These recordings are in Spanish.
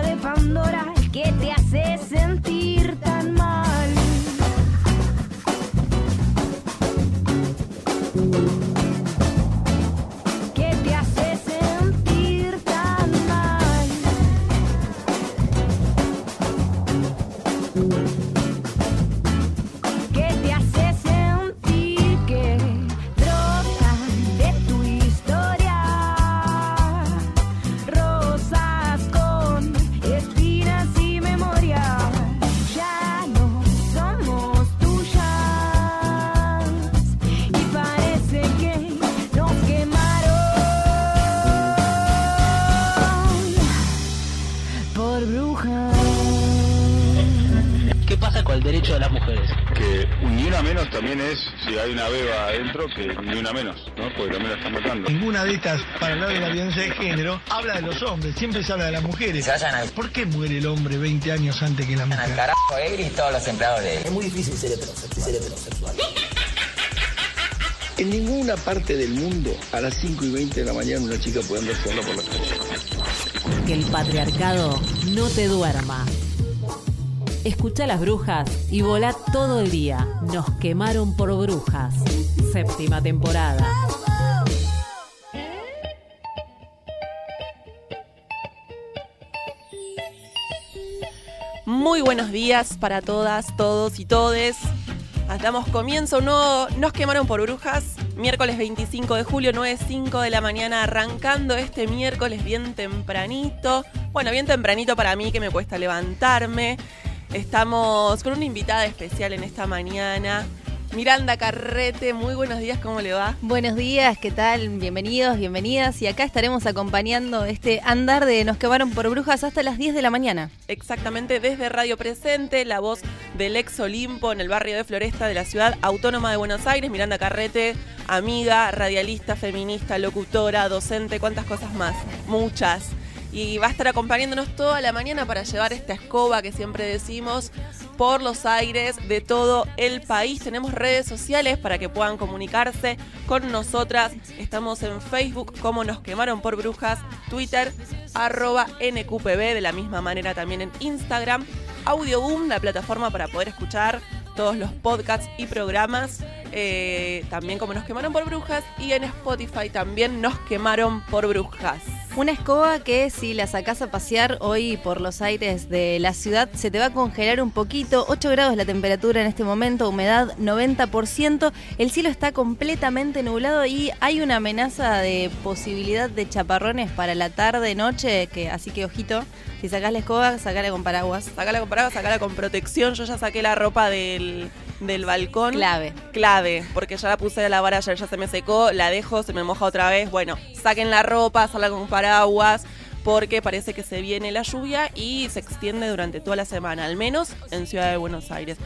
de Pandora que te hace sentir que ni una menos, ¿no? Porque también la están matando. Ninguna de estas, para hablar de la violencia de género, habla de los hombres, siempre se habla de las mujeres. Se vayan al, ¿Por qué muere el hombre 20 años antes que la al mujer? carajo él y todos los empleados de él. Es muy difícil ser heterosexual. Ser heterosexual. En ninguna parte del mundo a las 5 y 20 de la mañana una chica puede andar sola por la calle. Que el patriarcado no te duerma. Escucha las brujas y volá todo el día. Nos quemaron por brujas. Séptima temporada. Muy buenos días para todas, todos y todes. Damos comienzo, no nos quemaron por brujas. Miércoles 25 de julio, 9.05 de la mañana, arrancando este miércoles bien tempranito. Bueno, bien tempranito para mí que me cuesta levantarme. Estamos con una invitada especial en esta mañana. Miranda Carrete, muy buenos días, ¿cómo le va? Buenos días, ¿qué tal? Bienvenidos, bienvenidas. Y acá estaremos acompañando este andar de Nos quemaron por brujas hasta las 10 de la mañana. Exactamente desde Radio Presente, la voz del ex Olimpo en el barrio de Floresta de la ciudad autónoma de Buenos Aires. Miranda Carrete, amiga, radialista, feminista, locutora, docente, cuántas cosas más. Muchas. Y va a estar acompañándonos toda la mañana para llevar esta escoba que siempre decimos por los aires de todo el país. Tenemos redes sociales para que puedan comunicarse con nosotras. Estamos en Facebook como Nos Quemaron por Brujas, Twitter, arroba NQPB, de la misma manera también en Instagram. Audioboom, la plataforma para poder escuchar todos los podcasts y programas. eh, también como Nos Quemaron por Brujas. Y en Spotify también Nos Quemaron por Brujas. Una escoba que si la sacás a pasear hoy por los aires de la ciudad se te va a congelar un poquito. 8 grados la temperatura en este momento, humedad 90%. El cielo está completamente nublado y hay una amenaza de posibilidad de chaparrones para la tarde, noche. Que, así que ojito, si sacás la escoba, sacala con paraguas. Sacala con paraguas, sacala con protección. Yo ya saqué la ropa del, del balcón. Clave. Clave, porque ya la puse a lavar ayer, ya se me secó, la dejo, se me moja otra vez. Bueno, saquen la ropa, salgan con paraguas, porque parece que se viene la lluvia y se extiende durante toda la semana, al menos en Ciudad de Buenos Aires.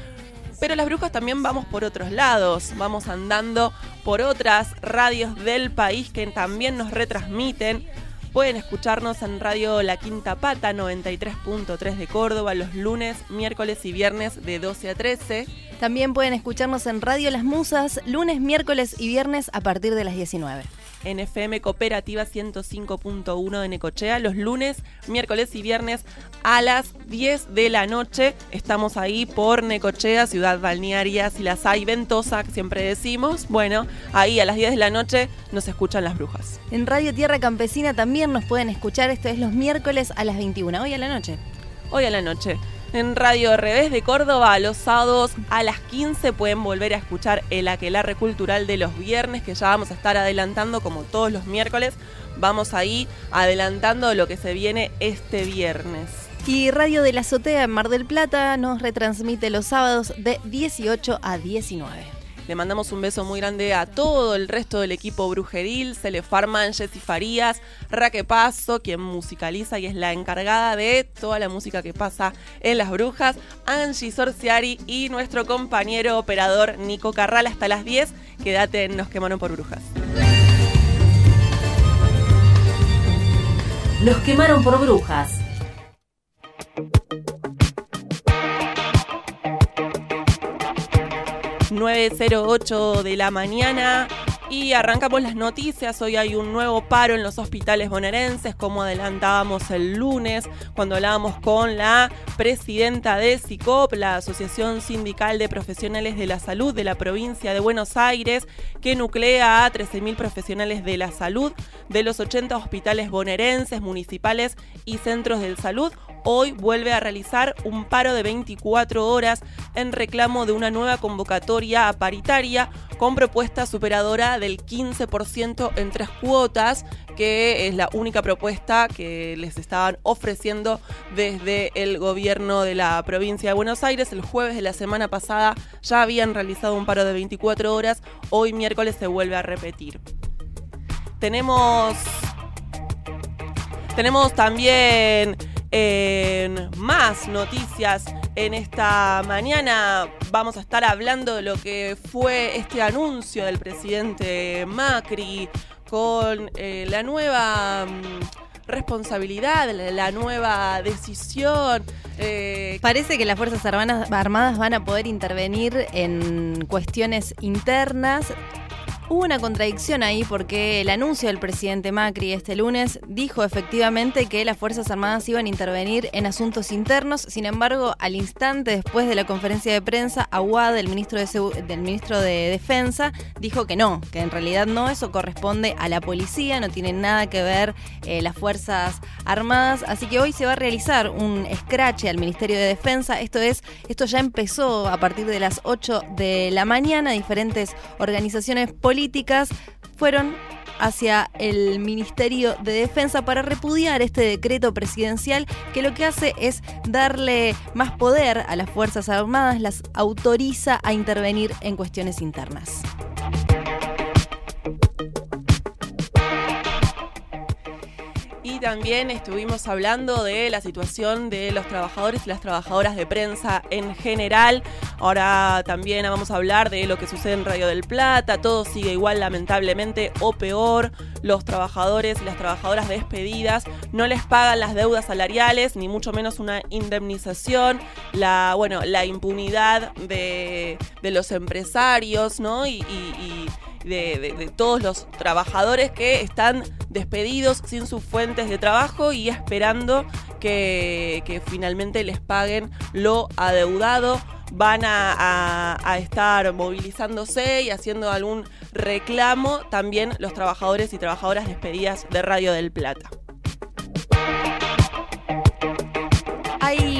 Pero las brujas también vamos por otros lados, vamos andando por otras radios del país que también nos retransmiten. Pueden escucharnos en Radio La Quinta Pata 93.3 de Córdoba los lunes, miércoles y viernes de 12 a 13. También pueden escucharnos en Radio Las Musas lunes, miércoles y viernes a partir de las 19. En FM Cooperativa 105.1 de Necochea los lunes, miércoles y viernes a las 10 de la noche. Estamos ahí por Necochea, ciudad balnearia, si las hay, ventosa, que siempre decimos. Bueno, ahí a las 10 de la noche nos escuchan las brujas. En Radio Tierra Campesina también nos pueden escuchar, esto es los miércoles a las 21, hoy a la noche. Hoy a la noche. En Radio Revés de Córdoba, los sábados a las 15 pueden volver a escuchar el aquelarre cultural de los viernes, que ya vamos a estar adelantando como todos los miércoles. Vamos ahí adelantando lo que se viene este viernes. Y Radio de la Azotea en Mar del Plata nos retransmite los sábados de 18 a 19. Le mandamos un beso muy grande a todo el resto del equipo brujeril, Cele Farman, Jessy Farías, Raque Paso, quien musicaliza y es la encargada de toda la música que pasa en Las Brujas, Angie Sorciari y nuestro compañero operador Nico Carral hasta las 10. Quédate en Nos Quemaron por Brujas. Los quemaron por brujas. ...9.08 de la mañana... Y arrancamos las noticias. Hoy hay un nuevo paro en los hospitales bonaerenses, como adelantábamos el lunes, cuando hablábamos con la presidenta de SICOP, la Asociación Sindical de Profesionales de la Salud de la provincia de Buenos Aires, que nuclea a 13.000 profesionales de la salud de los 80 hospitales bonaerenses, municipales y centros de salud. Hoy vuelve a realizar un paro de 24 horas en reclamo de una nueva convocatoria paritaria con propuesta superadora del 15% en tres cuotas, que es la única propuesta que les estaban ofreciendo desde el gobierno de la provincia de Buenos Aires. El jueves de la semana pasada ya habían realizado un paro de 24 horas, hoy miércoles se vuelve a repetir. Tenemos tenemos también en más noticias en esta mañana. Vamos a estar hablando de lo que fue este anuncio del presidente Macri con eh, la nueva mm, responsabilidad, la, nueva decisión. eh, Parece que las Fuerzas Armadas van a poder intervenir en cuestiones internas. Hubo una contradicción ahí porque el anuncio del presidente Macri este lunes dijo efectivamente que las Fuerzas Armadas iban a intervenir en asuntos internos. Sin embargo, al instante después de la conferencia de prensa, Aguad, el ministro de, del ministro de Defensa, dijo que no, que en realidad no, eso corresponde a la policía, no tiene nada que ver eh, las Fuerzas Armadas. Así que hoy se va a realizar un escrache al Ministerio de Defensa. Esto es, esto ya empezó a partir de las 8 de la mañana. Diferentes organizaciones políticas fueron hacia el Ministerio de Defensa para repudiar este decreto presidencial que lo que hace es darle más poder a las Fuerzas Armadas, las autoriza a intervenir en cuestiones internas. También estuvimos hablando de la situación de los trabajadores y las trabajadoras de prensa en general. Ahora también vamos a hablar de lo que sucede en Radio del Plata. Todo sigue igual lamentablemente o peor. Los trabajadores y las trabajadoras despedidas no les pagan las deudas salariales, ni mucho menos una indemnización. La, bueno, la impunidad de, de los empresarios, ¿no? y de, todos los trabajadores que están despedidos sin sus fuentes de trabajo y esperando que, finalmente les paguen lo adeudado. Van a- a estar movilizándose y haciendo algún reclamo también los trabajadores y trabajadoras despedidas de Radio del Plata.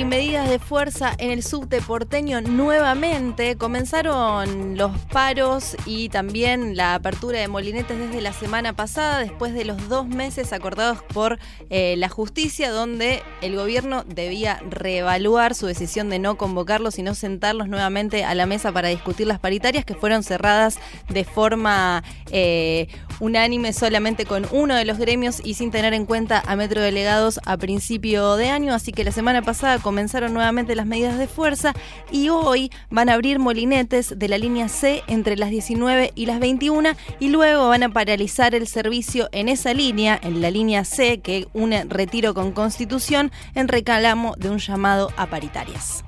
Medidas de fuerza en el subte porteño nuevamente. Comenzaron los paros y también la apertura de molinetes desde la semana pasada, después de los dos meses acordados por eh, la justicia, donde el gobierno debía reevaluar su decisión de no convocarlos y no sentarlos nuevamente a la mesa para discutir las paritarias que fueron cerradas de forma eh, unánime solamente con uno de los gremios y sin tener en cuenta a Metro Delegados a principio de año. Así que la semana pasada comenzaron nuevamente las medidas de fuerza y hoy van a abrir molinetes de la línea C entre las 19 y las 21 y luego van a paralizar el servicio en esa línea, en la línea C que une retiro con constitución, en reclamo de un llamado a paritarias.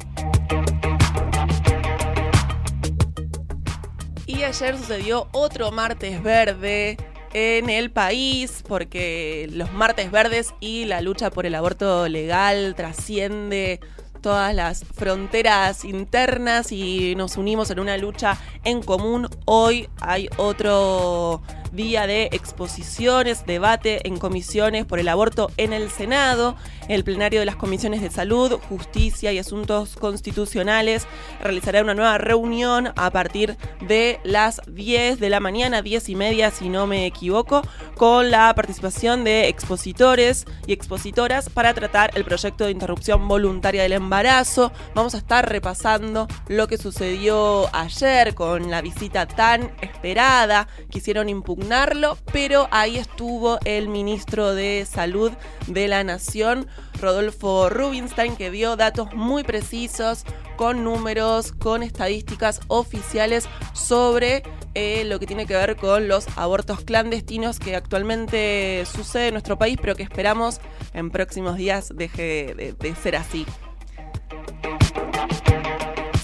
Y ayer sucedió otro martes verde en el país, porque los martes verdes y la lucha por el aborto legal trasciende todas las fronteras internas y nos unimos en una lucha en común. Hoy hay otro día de exposiciones, debate en comisiones por el aborto en el Senado. El plenario de las comisiones de salud, justicia y asuntos constitucionales realizará una nueva reunión a partir de las 10 de la mañana, 10 y media si no me equivoco, con la participación de expositores y expositoras para tratar el proyecto de interrupción voluntaria del embarazo. Vamos a estar repasando lo que sucedió ayer con la visita tan esperada. Quisieron impugnarlo, pero ahí estuvo el ministro de Salud de la Nación, Rodolfo Rubinstein, que dio datos muy precisos, con números, con estadísticas oficiales sobre eh, lo que tiene que ver con los abortos clandestinos que actualmente sucede en nuestro país, pero que esperamos en próximos días deje de, de ser así.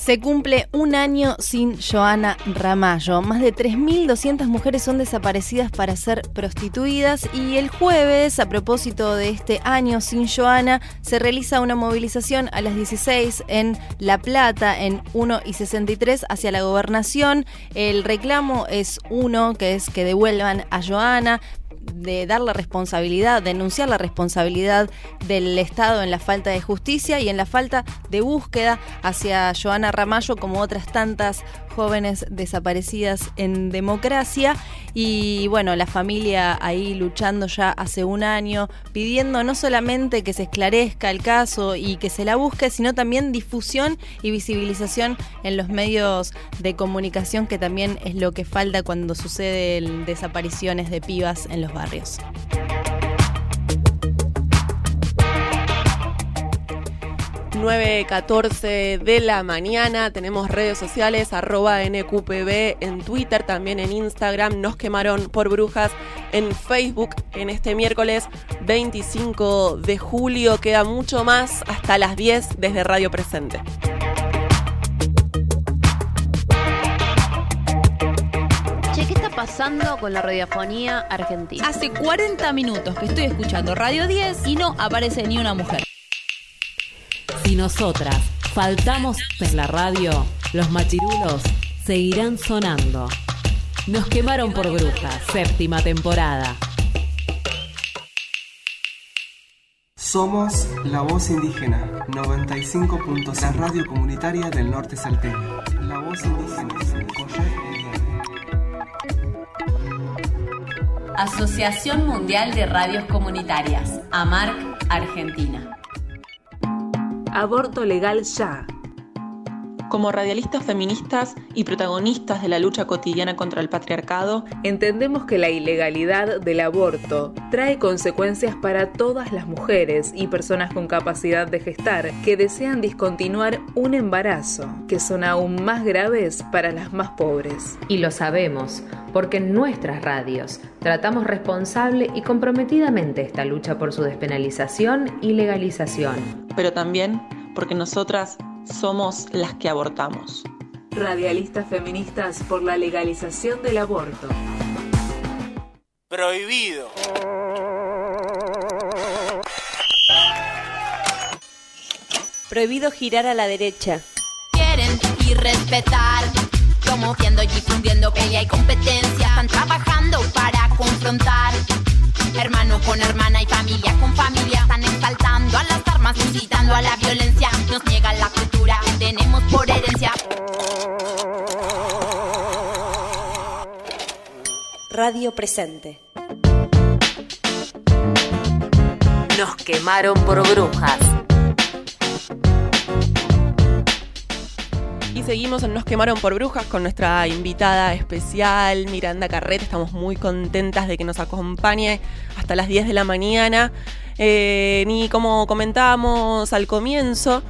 Se cumple un año sin Joana Ramallo. Más de 3.200 mujeres son desaparecidas para ser prostituidas y el jueves, a propósito de este año sin Joana, se realiza una movilización a las 16 en La Plata, en 1 y 63, hacia la gobernación. El reclamo es uno, que es que devuelvan a Joana, de dar la responsabilidad, denunciar la responsabilidad del Estado en la falta de justicia y en la falta de búsqueda hacia Joana Ramallo como otras tantas jóvenes desaparecidas en democracia. Y bueno, la familia ahí luchando ya hace un año, pidiendo no solamente que se esclarezca el caso y que se la busque, sino también difusión y visibilización en los medios de comunicación, que también es lo que falta cuando suceden desapariciones de pibas en los barrios. 9.14 de la mañana. Tenemos redes sociales, arroba NQPB en Twitter, también en Instagram. Nos quemaron por brujas en Facebook en este miércoles 25 de julio. Queda mucho más hasta las 10 desde Radio Presente. Pasando con la radiofonía argentina? Hace 40 minutos que estoy escuchando Radio 10 y no aparece ni una mujer. Si nosotras faltamos en la radio, los machirulos seguirán sonando. Nos quemaron por brujas, séptima temporada. Somos La Voz Indígena, 95 puntos, la radio comunitaria del norte salteño. La Voz Indígena, Asociación Mundial de Radios Comunitarias, AMARC, Argentina. Aborto legal ya. Como radialistas feministas y protagonistas de la lucha cotidiana contra el patriarcado, entendemos que la ilegalidad del aborto trae consecuencias para todas las mujeres y personas con capacidad de gestar que desean discontinuar un embarazo, que son aún más graves para las más pobres. Y lo sabemos, porque en nuestras radios tratamos responsable y comprometidamente esta lucha por su despenalización y legalización. Pero también porque nosotras somos las que abortamos. Radialistas feministas por la legalización del aborto. Prohibido. Prohibido girar a la derecha. Quieren y respetar, promoviendo y difundiendo que hay competencia. Están trabajando para confrontar. Hermano con hermana y familia con familia están exaltando a las armas, incitando a la violencia. Nos niegan la cultura que tenemos por herencia. Radio Presente. Nos quemaron por brujas. Y seguimos en Nos quemaron por brujas con nuestra invitada especial, Miranda Carrete. Estamos muy contentas de que nos acompañe hasta las 10 de la mañana. Eh, y como comentábamos al comienzo,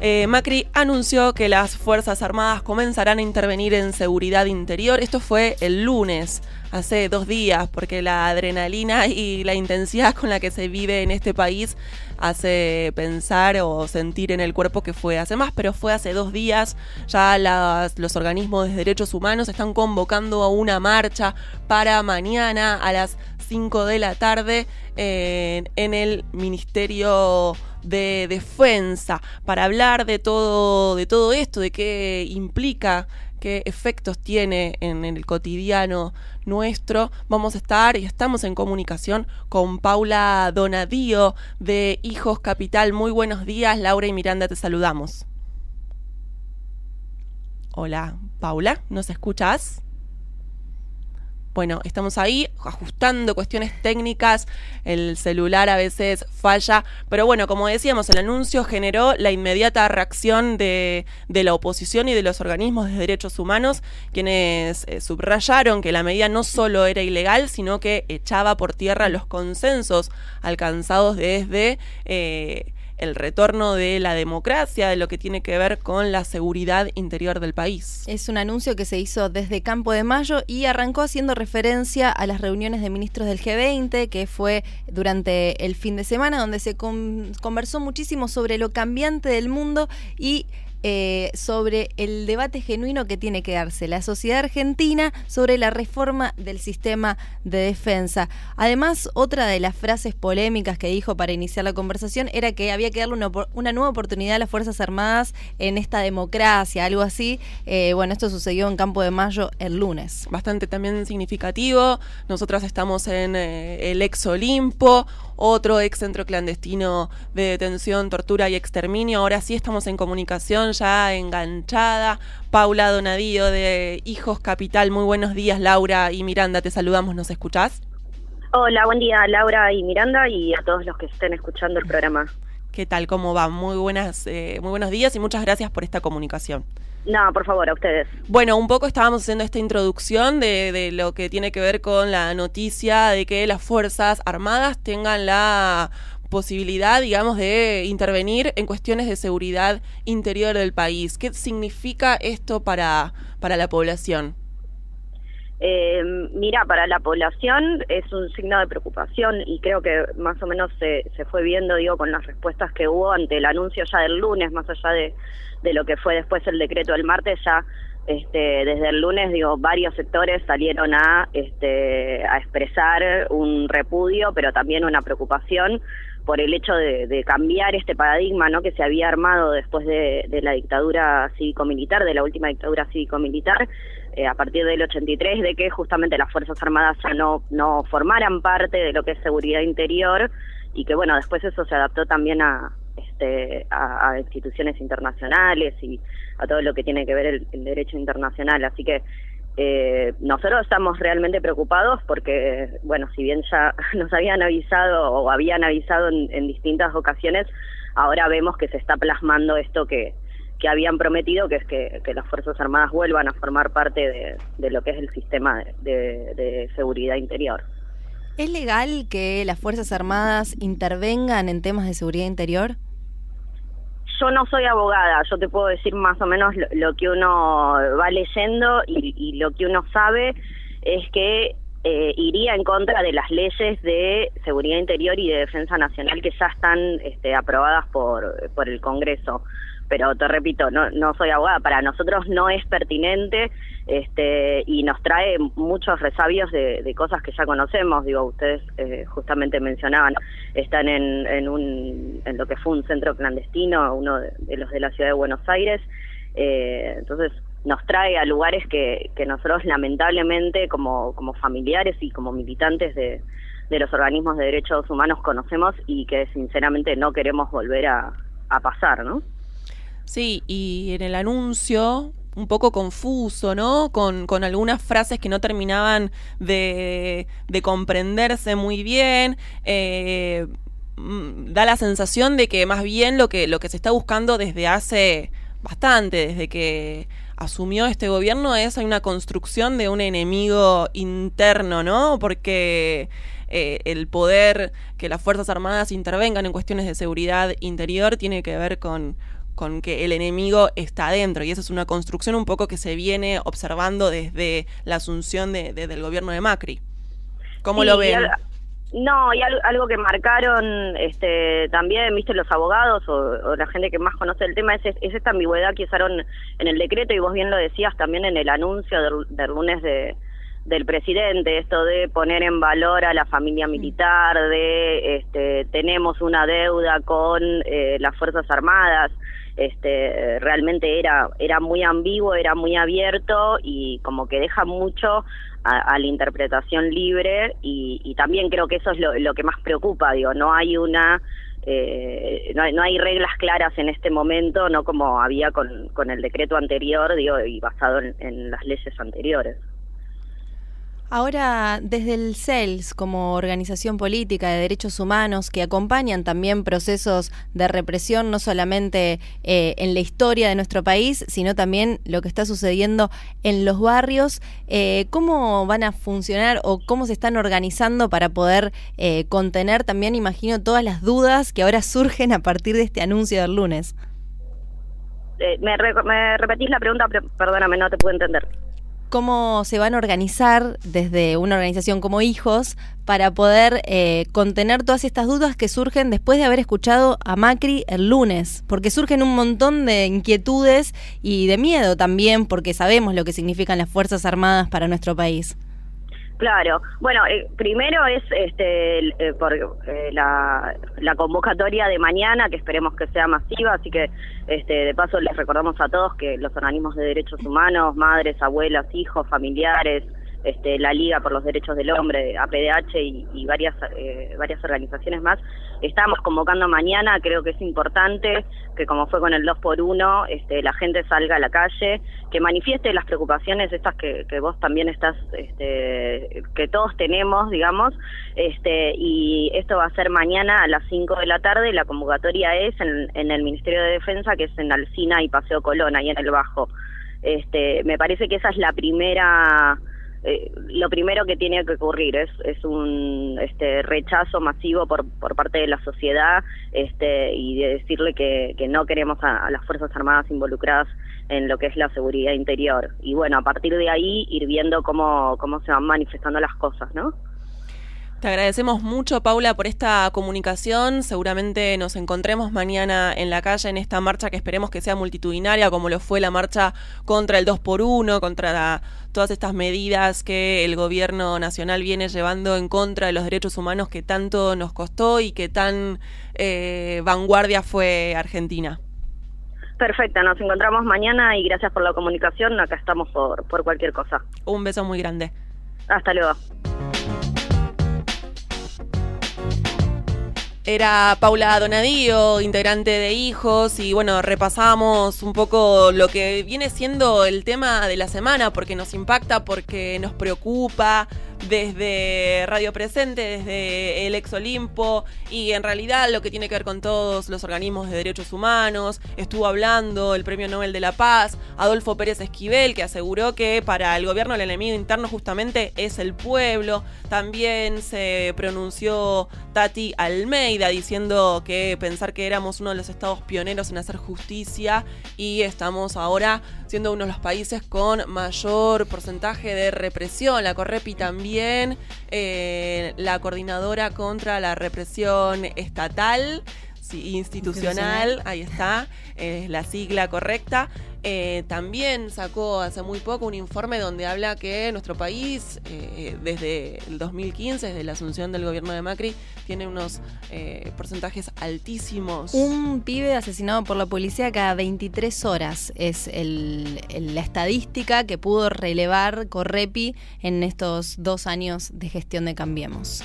eh, Macri anunció que las Fuerzas Armadas comenzarán a intervenir en seguridad interior. Esto fue el lunes, hace dos días, porque la adrenalina y la intensidad con la que se vive en este país hace pensar o sentir en el cuerpo que fue hace más, pero fue hace dos días. Ya los organismos de derechos humanos están convocando a una marcha para mañana a las 5 de la tarde en, en el Ministerio de Defensa para hablar de todo, de todo esto, de qué implica qué efectos tiene en, el cotidiano nuestro. Vamos a estar y estamos en comunicación con Paula Donadío de Hijos Capital. Muy buenos días, Laura y Miranda, te saludamos. Hola, Paula, ¿nos escuchas? Bueno, estamos ahí ajustando cuestiones técnicas, el celular a veces falla, pero bueno, como decíamos, el anuncio generó la inmediata reacción de, de la oposición y de los organismos de derechos humanos, quienes eh, subrayaron que la medida no solo era ilegal, sino que echaba por tierra los consensos alcanzados desde... eh, el retorno de la democracia, de lo que tiene que ver con la seguridad interior del país. Es un anuncio que se hizo desde Campo de Mayo y arrancó haciendo referencia a las reuniones de ministros del G20, que fue durante el fin de semana, donde se con- conversó muchísimo sobre lo cambiante del mundo y eh, sobre el debate genuino que tiene que darse la sociedad argentina sobre la reforma del sistema de defensa. Además, otra de las frases polémicas que dijo para iniciar la conversación era que había que darle una, nueva oportunidad a las Fuerzas Armadas en esta democracia, algo así. Eh, bueno, esto sucedió en Campo de Mayo el lunes. bastante también significativo. Nosotras estamos en eh, el ex Olimpo, otro ex centro clandestino de detención, tortura y exterminio. Ahora sí estamos en comunicación ya enganchada. Paula Donadío de Hijos Capital. Muy buenos días, Laura y Miranda. Te saludamos, ¿nos escuchás? Hola, buen día Laura y Miranda y a todos los que estén escuchando el programa. ¿Qué tal? ¿Cómo va? Muy buenas, eh, muy buenos días y muchas gracias por esta comunicación. No, por favor, a ustedes. Bueno, un poco estábamos haciendo esta introducción de, de lo que tiene que ver con la noticia de que las Fuerzas Armadas tengan la posibilidad, digamos, de intervenir en cuestiones de seguridad interior del país. ¿Qué significa esto para, para la población? Eh, mira, para la población es un signo de preocupación y creo que más o menos se, se fue viendo, digo, con las respuestas que hubo ante el anuncio ya del lunes, más allá de, de lo que fue después el decreto del martes, ya este, desde el lunes, digo, varios sectores salieron a, este, a expresar un repudio, pero también una preocupación por el hecho de, de cambiar este paradigma ¿no? que se había armado después de, de la dictadura cívico-militar, de la última dictadura cívico-militar, eh, a partir del 83, de que justamente las Fuerzas Armadas ya no, no formaran parte de lo que es seguridad interior y que bueno, después eso se adaptó también a, este, a, instituciones internacionales y a todo lo que tiene que ver el, el derecho internacional. Así que eh, nosotros estamos realmente preocupados porque, bueno, si bien ya nos habían avisado o habían avisado en, en distintas ocasiones, ahora vemos que se está plasmando esto que, que habían prometido, que es que, que las Fuerzas Armadas vuelvan a formar parte de, de lo que es el sistema de, de seguridad interior. ¿Es legal que las Fuerzas Armadas intervengan en temas de seguridad interior? yo no soy abogada, yo te puedo decir más o menos lo, lo que uno va leyendo y, y, lo que uno sabe es que eh, iría en contra de las leyes de seguridad interior y de defensa nacional que ya están este, aprobadas por, por el Congreso. Pero te repito, no, no soy abogada, para nosotros no es pertinente este, y nos trae muchos resabios de, de cosas que ya conocemos. Digo, ustedes eh, justamente mencionaban, están en, un, en lo que fue un centro clandestino, uno de, los de la ciudad de Buenos Aires. Eh, entonces, nos trae a lugares que, que nosotros lamentablemente como, como familiares y como militantes de, los organismos de derechos humanos conocemos y que sinceramente no queremos volver a pasar, ¿no? Sí, y en el anuncio un poco confuso, ¿no? Con, algunas frases que no terminaban de, de comprenderse muy bien. Eh, da la sensación de que más bien lo que, lo que se está buscando desde hace bastante, desde que asumió este gobierno, es una construcción de un enemigo interno, ¿no? Porque eh, el poder que las Fuerzas Armadas intervengan en cuestiones de seguridad interior tiene que ver con, con que el enemigo está adentro y esa es una construcción un poco que se viene observando desde la asunción de, de, del gobierno de Macri. ¿Cómo sí, lo ven? No, y algo que marcaron este, también, viste, los abogados o, o, la gente que más conoce el tema es, es esta ambigüedad que usaron en el decreto y vos bien lo decías también en el anuncio del, del lunes de, del presidente, esto de poner en valor a la familia militar, de este, tenemos una deuda con eh, las Fuerzas Armadas, este, realmente era, era muy ambiguo, era muy abierto y como que deja mucho a, la interpretación libre y, también creo que eso es lo, que más preocupa, digo, no hay una... Eh, no, hay, no hay reglas claras en este momento, no como había con, con el decreto anterior, digo, y basado en las leyes anteriores. Ahora, desde el CELS, como organización política de derechos humanos, que acompañan también procesos de represión, no solamente eh, en la historia de nuestro país, sino también lo que está sucediendo en los barrios, eh, ¿cómo van a funcionar o cómo se están organizando para poder eh, contener también, imagino, todas las dudas que ahora surgen a partir de este anuncio del lunes? Me, re me, repetís la pregunta, perdóname, no te puedo entender. Cómo se van a organizar desde una organización como Hijos para poder eh, contener todas estas dudas que surgen después de haber escuchado a Macri el lunes, porque surgen un montón de inquietudes y de miedo también, porque sabemos lo que significan las Fuerzas Armadas para nuestro país. Claro, bueno, eh, primero es este eh, por eh, la, la convocatoria de mañana, que esperemos que sea masiva, así que este, de paso les recordamos a todos que los organismos de derechos humanos, madres, abuelas, hijos, familiares, este, la Liga por los Derechos del Hombre, APDH y, y varias eh, varias organizaciones más. Estamos convocando mañana, creo que es importante que como fue con el 2 por 1 este, la gente salga a la calle, que manifieste las preocupaciones estas que, que vos también estás, este, que todos tenemos, digamos, este, y esto va a ser mañana a las 5 de la tarde, la convocatoria es en, en el Ministerio de Defensa, que es en Alcina y Paseo Colón, ahí en el Bajo. Este, me parece que esa es la primera eh, lo primero que tiene que ocurrir es, es un este, rechazo masivo por, por parte de la sociedad este, y de decirle que, que no queremos a, las Fuerzas Armadas involucradas en lo que es la seguridad interior. Y bueno, a partir de ahí ir viendo cómo se van manifestando las cosas, ¿no? Te agradecemos mucho, Paula, por esta comunicación. Seguramente nos encontremos mañana en la calle en esta marcha que esperemos que sea multitudinaria, como lo fue la marcha contra el 2 por 1 contra la, todas estas medidas que el gobierno nacional viene llevando en contra de los derechos humanos que tanto nos costó y que tan eh, vanguardia fue Argentina. Perfecto, nos encontramos mañana y gracias por la comunicación. Acá estamos por, por cualquier cosa. Un beso muy grande. Hasta luego. Era Paula Donadío, integrante de Hijos, y bueno, repasamos un poco lo que viene siendo el tema de la semana, porque nos impacta, porque nos preocupa desde Radio Presente, desde el Ex Olimpo, y en realidad lo que tiene que ver con todos los organismos de derechos humanos. Estuvo hablando el Premio Nobel de la Paz, Adolfo Pérez Esquivel, que aseguró que para el gobierno el enemigo interno justamente es el pueblo. También se pronunció Tati Almeida diciendo que pensar que éramos uno de los estados pioneros en hacer justicia y estamos ahora siendo uno de los países con mayor porcentaje de represión. La Correpi también, eh, la coordinadora contra la represión estatal. Sí, institucional, ahí está, es la sigla correcta. Eh, también sacó hace muy poco un informe donde habla que nuestro país, eh, desde el 2015, desde la asunción del gobierno de Macri, tiene unos eh, porcentajes altísimos. Un pibe asesinado por la policía cada 23 horas es el, el, la estadística que pudo relevar Correpi en estos dos años de gestión de Cambiemos.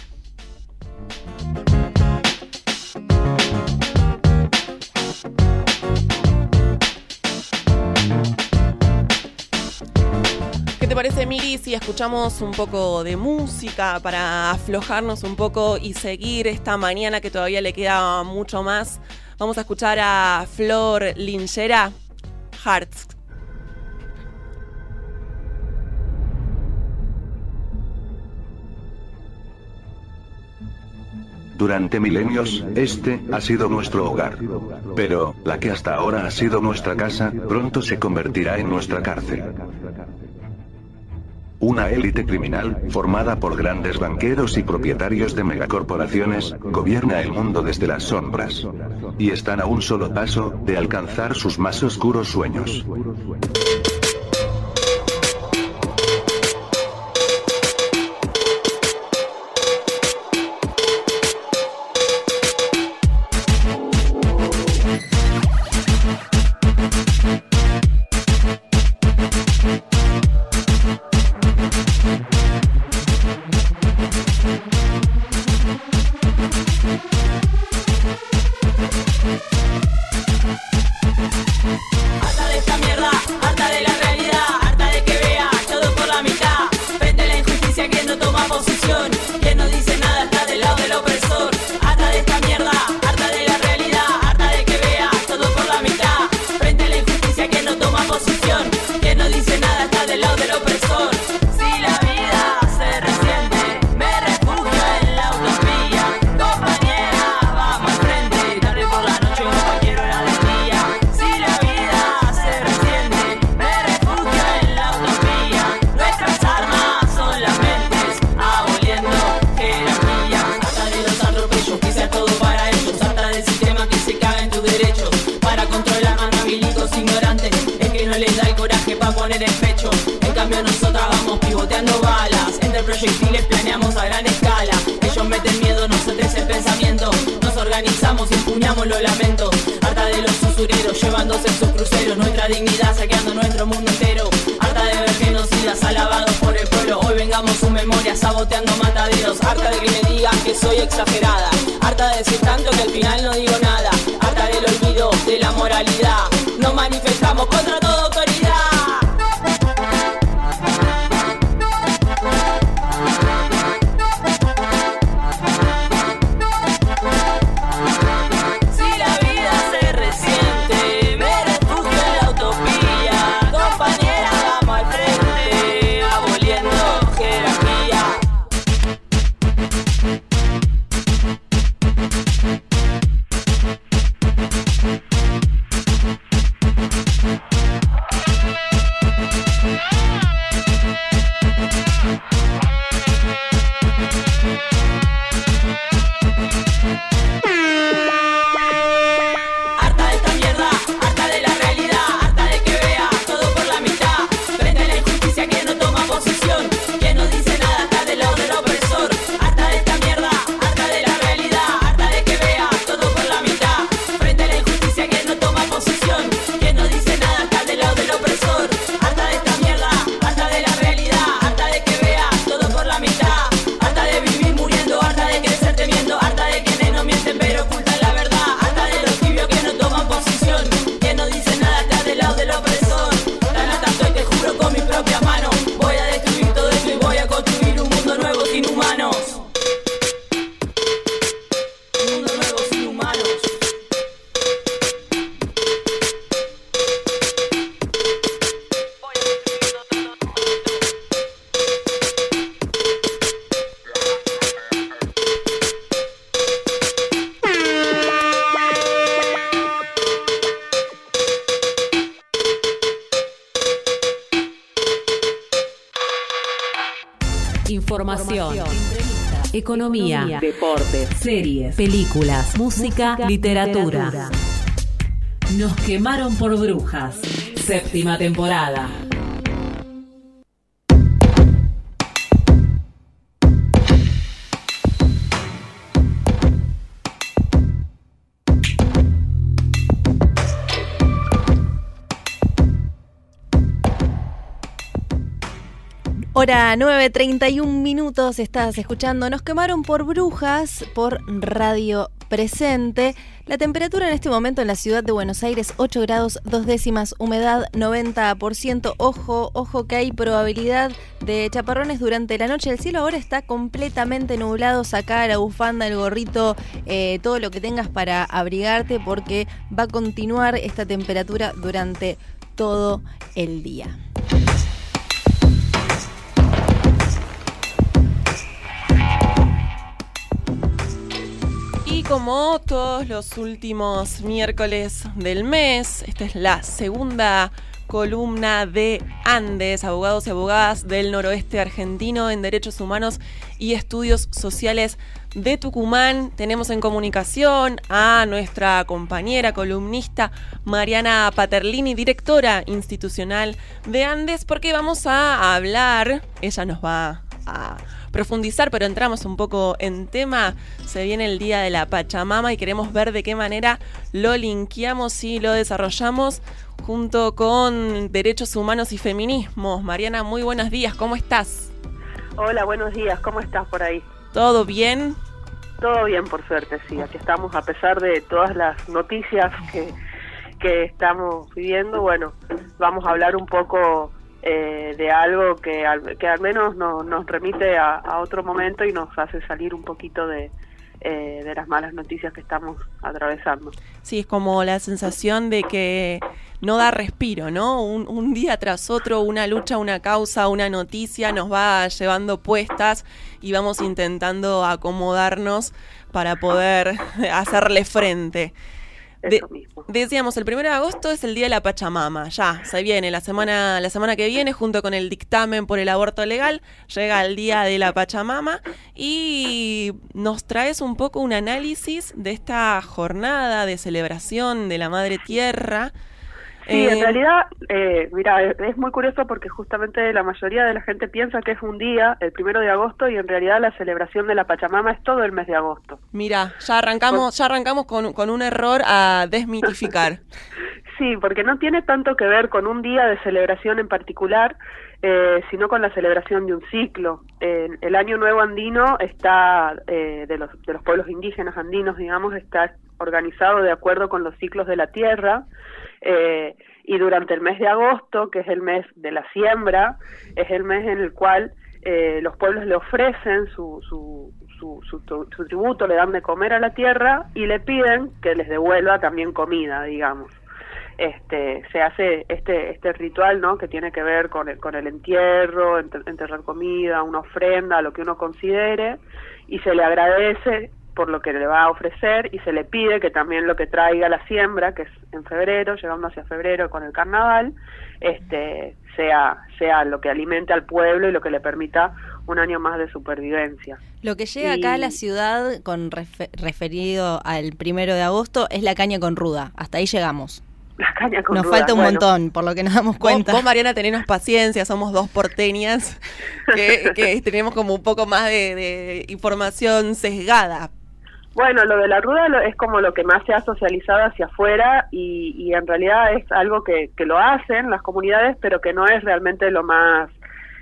Te parece, Miri, si escuchamos un poco de música para aflojarnos un poco y seguir esta mañana que todavía le queda mucho más? Vamos a escuchar a Flor Linchera, Hearts. Durante milenios, este ha sido nuestro hogar. Pero, la que hasta ahora ha sido nuestra casa, pronto se convertirá en nuestra cárcel. Una élite criminal, formada por grandes banqueros y propietarios de megacorporaciones, gobierna el mundo desde las sombras. Y están a un solo paso de alcanzar sus más oscuros sueños. Economía. Deportes. Series. Películas. Música. Literatura. Nos quemaron por brujas. Séptima temporada. Hora 9.31 minutos, estás escuchando. Nos quemaron por brujas por Radio Presente. La temperatura en este momento en la ciudad de Buenos Aires, 8 grados, dos décimas, humedad 90%. Ojo, ojo que hay probabilidad de chaparrones durante la noche. El cielo ahora está completamente nublado. Saca la bufanda, el gorrito, eh, todo lo que tengas para abrigarte porque va a continuar esta temperatura durante todo el día. Como todos los últimos miércoles del mes, esta es la segunda columna de Andes, abogados y abogadas del noroeste argentino en derechos humanos y estudios sociales de Tucumán. Tenemos en comunicación a nuestra compañera columnista Mariana Paterlini, directora institucional de Andes, porque vamos a hablar, ella nos va a profundizar, pero entramos un poco en tema. Se viene el Día de la Pachamama y queremos ver de qué manera lo linkeamos y lo desarrollamos junto con Derechos Humanos y Feminismos. Mariana, muy buenos días, ¿cómo estás? Hola, buenos días, ¿cómo estás por ahí? ¿Todo bien? Todo bien, por suerte, sí. Aquí estamos, a pesar de todas las noticias que, que estamos viviendo. Bueno, vamos a hablar un poco eh, de algo que al, que al menos no, nos remite a, otro momento y nos hace salir un poquito de, eh, de las malas noticias que estamos atravesando. Sí, es como la sensación de que no da respiro, ¿no? Un, un, día tras otro, una lucha, una causa, una noticia nos va llevando puestas y vamos intentando acomodarnos para poder hacerle frente. De, decíamos, el 1 de agosto es el día de la Pachamama, ya, se viene, la semana, la semana que viene, junto con el dictamen por el aborto legal, llega el día de la Pachamama y nos traes un poco un análisis de esta jornada de celebración de la Madre Tierra. Sí, en Eh, realidad, eh, mira, es es muy curioso porque justamente la mayoría de la gente piensa que es un día, el primero de agosto, y en realidad la celebración de la Pachamama es todo el mes de agosto. Mira, ya arrancamos, ya arrancamos con, con un error a desmitificar. Sí, porque no tiene tanto que ver con un día de celebración en particular, eh, sino con la celebración de un ciclo. Eh, el Año Nuevo Andino está, eh, de, los, de los pueblos indígenas andinos, digamos, está organizado de acuerdo con los ciclos de la tierra. Eh, y durante el mes de agosto, que es el mes de la siembra, es el mes en el cual eh, los pueblos le ofrecen su, su, su, su, tributo, le dan de comer a la tierra y le piden que les devuelva también comida, digamos. Este se hace este este ritual no que tiene que ver con el con el entierro enter- enterrar comida una ofrenda lo que uno considere y se le agradece por lo que le va a ofrecer y se le pide que también lo que traiga la siembra que es en febrero llegando hacia febrero con el carnaval este sea sea lo que alimente al pueblo y lo que le permita un año más de supervivencia Lo que llega acá a la ciudad con refe- referido al primero de agosto es la caña con ruda. Hasta ahí llegamos. la caña con Nos ruda, falta un bueno. montón, por lo que nos damos cuenta. vos, Mariana, tenenos paciencia, somos dos porteñas que, que tenemos como un poco más de, de información sesgada. Bueno, lo de la ruda es como lo que más se ha socializado hacia afuera y, y en realidad es algo que, que lo hacen las comunidades, pero que no es realmente lo más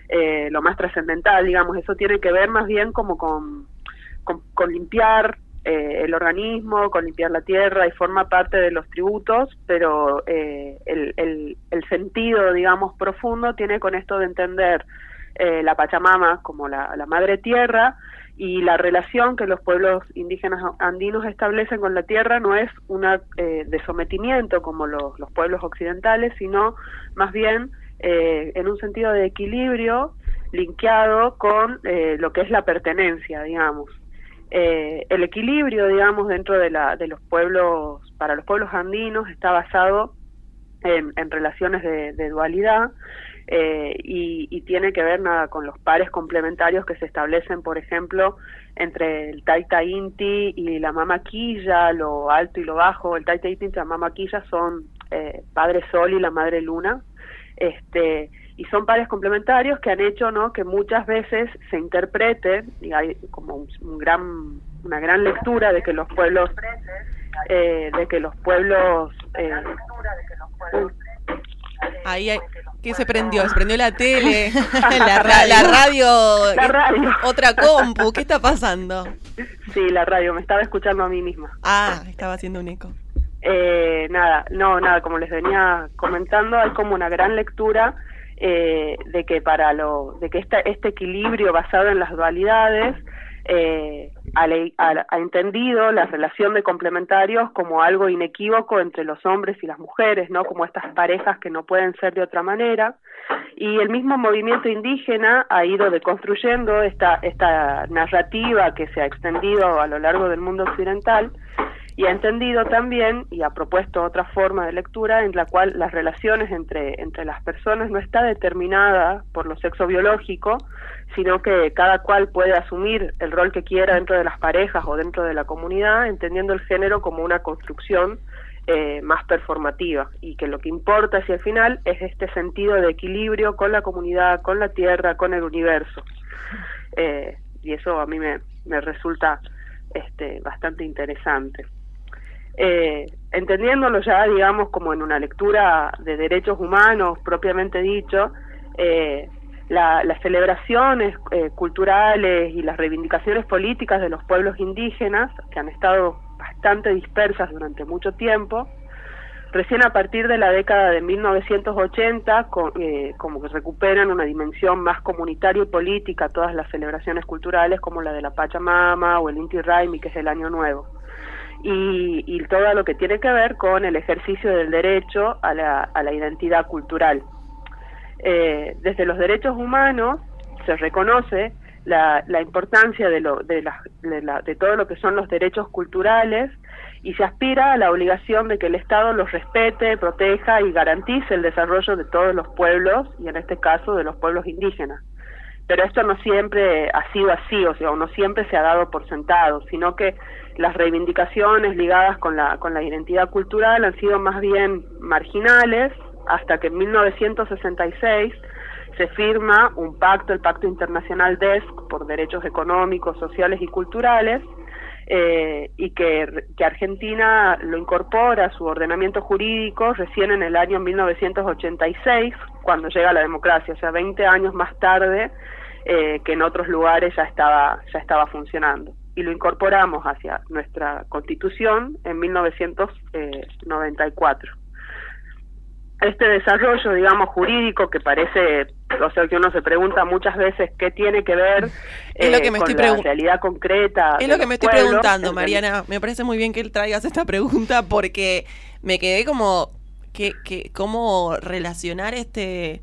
eh, lo más trascendental, digamos. Eso tiene que ver más bien como con, con, limpiar eh, el organismo, con limpiar la tierra y forma parte de los tributos, pero eh, el, el, el sentido, digamos, profundo tiene con esto de entender eh, la Pachamama como la madre tierra y la relación que los pueblos indígenas andinos establecen con la tierra no es una eh, de sometimiento como los, los pueblos occidentales, sino más bien eh, en un sentido de equilibrio linkeado con eh, lo que es la pertenencia, digamos. Eh, el equilibrio, digamos, dentro de, la, de los pueblos, para los pueblos andinos está basado en, en relaciones de, de dualidad eh, y, tiene que ver nada con los pares complementarios que se establecen, por ejemplo, entre el Taita Inti y la Mamaquilla, lo alto y lo bajo. El Taita Inti y la Mamaquilla son eh, Padre Sol y la Madre Luna. Este, y son pares complementarios que han hecho ¿no? que muchas veces se interprete, y hay como un, gran, una gran lectura de que los pueblos, eh, de que los pueblos, eh, Ahí, ¿qué se prendió? Se prendió la tele, La radio. la radio, La radio. otra compu, ¿qué está pasando? sí, la radio, me estaba escuchando a mí misma. Ah, estaba haciendo un eco. Eh, nada, no, nada, como les venía comentando, hay como una gran lectura eh, de que para lo, de que esta, este equilibrio basado en las dualidades eh, ha, ha- ha entendido la relación de complementarios como algo inequívoco entre los hombres y las mujeres, ¿no? Como estas parejas que no pueden ser de otra manera. Y el mismo movimiento indígena ha ido deconstruyendo esta, esta narrativa que se ha extendido a lo largo del mundo occidental y ha entendido también y ha propuesto otra forma de lectura en la cual las relaciones entre, entre las personas no está determinada por lo sexo biológico, sino que cada cual puede asumir el rol que quiera dentro de las parejas o dentro de la comunidad, entendiendo el género como una construcción eh, más performativa y que lo que importa hacia el final es este sentido de equilibrio con la comunidad, con la tierra, con el universo. Eh, y eso a mí me, me resulta este, bastante interesante. Eh, entendiéndolo ya, digamos, como en una lectura de derechos humanos propiamente dicho, eh, la- las celebraciones eh, culturales y las reivindicaciones políticas de los pueblos indígenas, que han estado bastante dispersas durante mucho tiempo, recién a partir de la década de 1980, co- eh, como que recuperan una dimensión más comunitaria y política todas las celebraciones culturales, como la de la Pachamama o el Inti Raymi, que es el Año Nuevo y, y todo lo que tiene que ver con el ejercicio del derecho a la, a la identidad cultural. Eh, desde los derechos humanos se reconoce la, la importancia de, lo, de, la- de la- de todo lo que son los derechos culturales y se aspira a la obligación de que el Estado los respete, proteja y garantice el desarrollo de todos los pueblos y en este caso de los pueblos indígenas. pero esto no siempre ha sido así, o sea, no siempre se ha dado por sentado, sino que las reivindicaciones ligadas con la, con la identidad cultural han sido más bien marginales, hasta que en 1966 se firma un pacto, el Pacto Internacional DESC, por derechos económicos, sociales y culturales, eh, y que, que, Argentina lo incorpora a su ordenamiento jurídico recién en el año 1986, cuando llega la democracia, o sea, 20 años más tarde eh, que en otros lugares ya estaba, ya estaba funcionando. Y lo incorporamos hacia nuestra constitución en 1994 este desarrollo, digamos, jurídico que parece, o sea, que uno se pregunta muchas veces qué tiene que ver es lo que me eh, con estoy la realidad concreta. Es lo que me estoy pueblos, preguntando, en Mariana. Me parece muy bien que traigas esta pregunta porque me quedé como que, que cómo relacionar este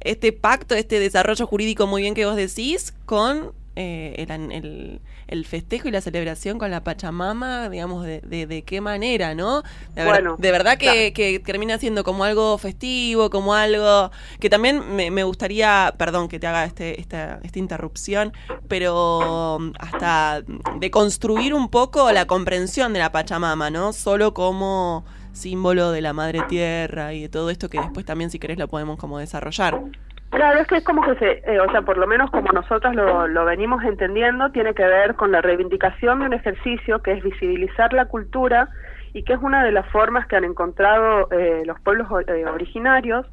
este pacto, este desarrollo jurídico muy bien que vos decís con eh, el, el, el festejo y la celebración con la Pachamama, digamos, de, de, de qué manera, ¿no? De, ver- Bueno, de verdad que, claro. que termina siendo como algo festivo, como algo que también me, me gustaría, perdón que te haga este, esta, esta interrupción, pero hasta de construir un poco la comprensión de la Pachamama, ¿no? Solo como símbolo de la madre tierra y de todo esto que después también si querés lo podemos como desarrollar. Claro, es que es como que se, eh, o sea, por lo menos como nosotros lo, venimos entendiendo, tiene que ver con la reivindicación de un ejercicio que es visibilizar la cultura y que es una de las formas que han encontrado eh, los pueblos eh, originarios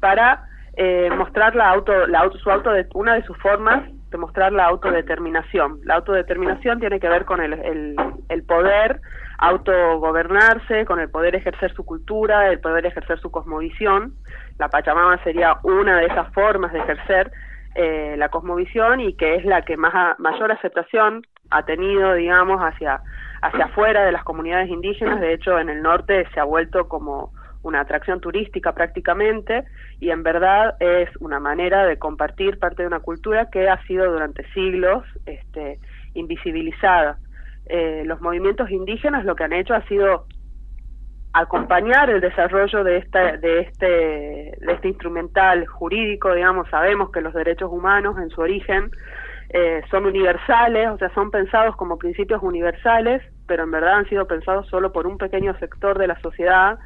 para eh, mostrar la auto, la auto, su auto una de sus formas de mostrar la autodeterminación. La autodeterminación tiene que ver con el, el poder autogobernarse, con el poder ejercer su cultura, el poder ejercer su cosmovisión. La Pachamama sería una de esas formas de ejercer eh, la cosmovisión y que es la que más mayor aceptación ha tenido, digamos, hacia hacia afuera de las comunidades indígenas. De hecho, en el norte se ha vuelto como una atracción turística prácticamente y en verdad es una manera de compartir parte de una cultura que ha sido durante siglos este, invisibilizada. Eh, los movimientos indígenas lo que han hecho ha sido acompañar el desarrollo de de este de este instrumental jurídico digamos sabemos que los derechos humanos en su origen eh, son universales o sea son pensados como principios universales pero en verdad han sido pensados solo por un pequeño sector de la sociedad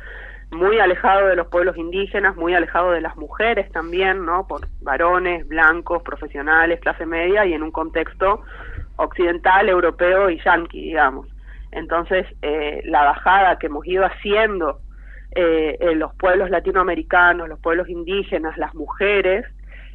muy alejado de los pueblos indígenas muy alejado de las mujeres también no por varones blancos profesionales clase media y en un contexto occidental europeo y yanqui digamos entonces, eh, la bajada que hemos ido haciendo eh, en los pueblos latinoamericanos, los pueblos indígenas, las mujeres,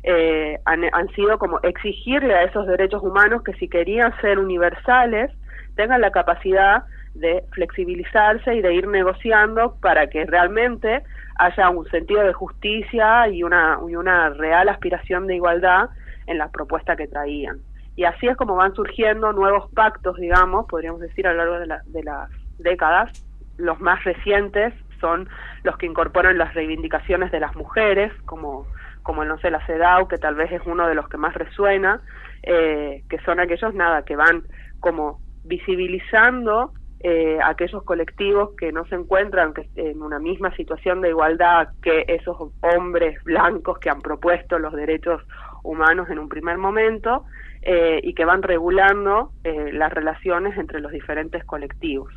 eh, han, han sido como exigirle a esos derechos humanos que si querían ser universales, tengan la capacidad de flexibilizarse y de ir negociando para que realmente haya un sentido de justicia y una, y una real aspiración de igualdad en la propuesta que traían y así es como van surgiendo nuevos pactos, digamos, podríamos decir a lo largo de, la- de las décadas. Los más recientes son los que incorporan las reivindicaciones de las mujeres, como, como no sé, la CEDAW, que tal vez es uno de los que más resuena, eh, que son aquellos, nada, que van como visibilizando eh, aquellos colectivos que no se encuentran que- en una misma situación de igualdad que esos hombres blancos que han propuesto los derechos humanos en un primer momento eh, y que van regulando eh, las relaciones entre los diferentes colectivos.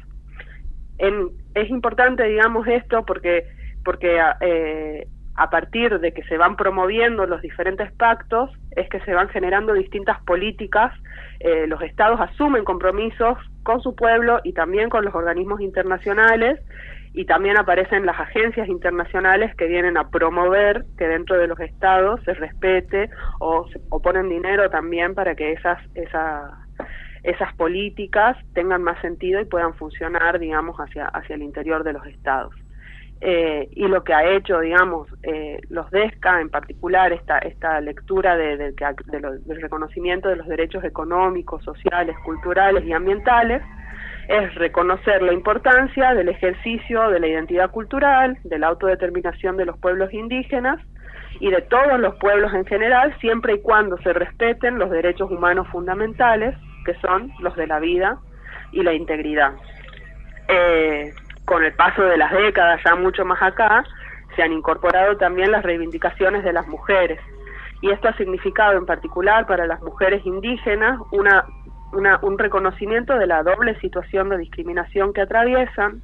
Es importante, digamos, esto porque, porque eh, a partir de que se van promoviendo los diferentes pactos, es que se van generando distintas políticas, eh, los estados asumen compromisos con su pueblo y también con los organismos internacionales, y también aparecen las agencias internacionales que vienen a promover que dentro de los estados se respete o, o ponen dinero también para que esas, esas esas políticas tengan más sentido y puedan funcionar, digamos, hacia, hacia el interior de los estados. Eh, y lo que ha hecho, digamos, eh, los DESCA en particular, esta, esta lectura de, de de lo- del reconocimiento de los derechos económicos, sociales, culturales y ambientales, es reconocer la importancia del ejercicio de la identidad cultural, de la autodeterminación de los pueblos indígenas y de todos los pueblos en general, siempre y cuando se respeten los derechos humanos fundamentales, que son los de la vida y la integridad. Eh, con el paso de las décadas, ya mucho más acá, se han incorporado también las reivindicaciones de las mujeres. y esto ha significado en particular para las mujeres indígenas una, una, un reconocimiento de la doble situación de discriminación que atraviesan,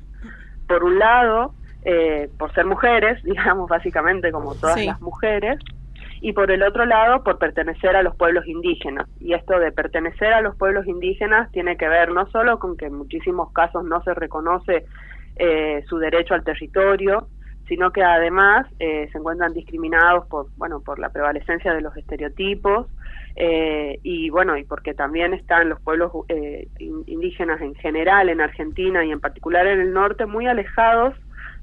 por un lado, eh, por ser mujeres, digamos básicamente como todas Sí. las mujeres, y por el otro lado por pertenecer a los pueblos indígenas. Y esto de pertenecer a los pueblos indígenas tiene que ver no solo con que en muchísimos casos no se reconoce eh, su derecho al territorio, sino que además eh, se encuentran discriminados por bueno por la prevalecencia de los estereotipos eh, y bueno y porque también están los pueblos eh, in- indígenas en general en Argentina y en particular en el norte muy alejados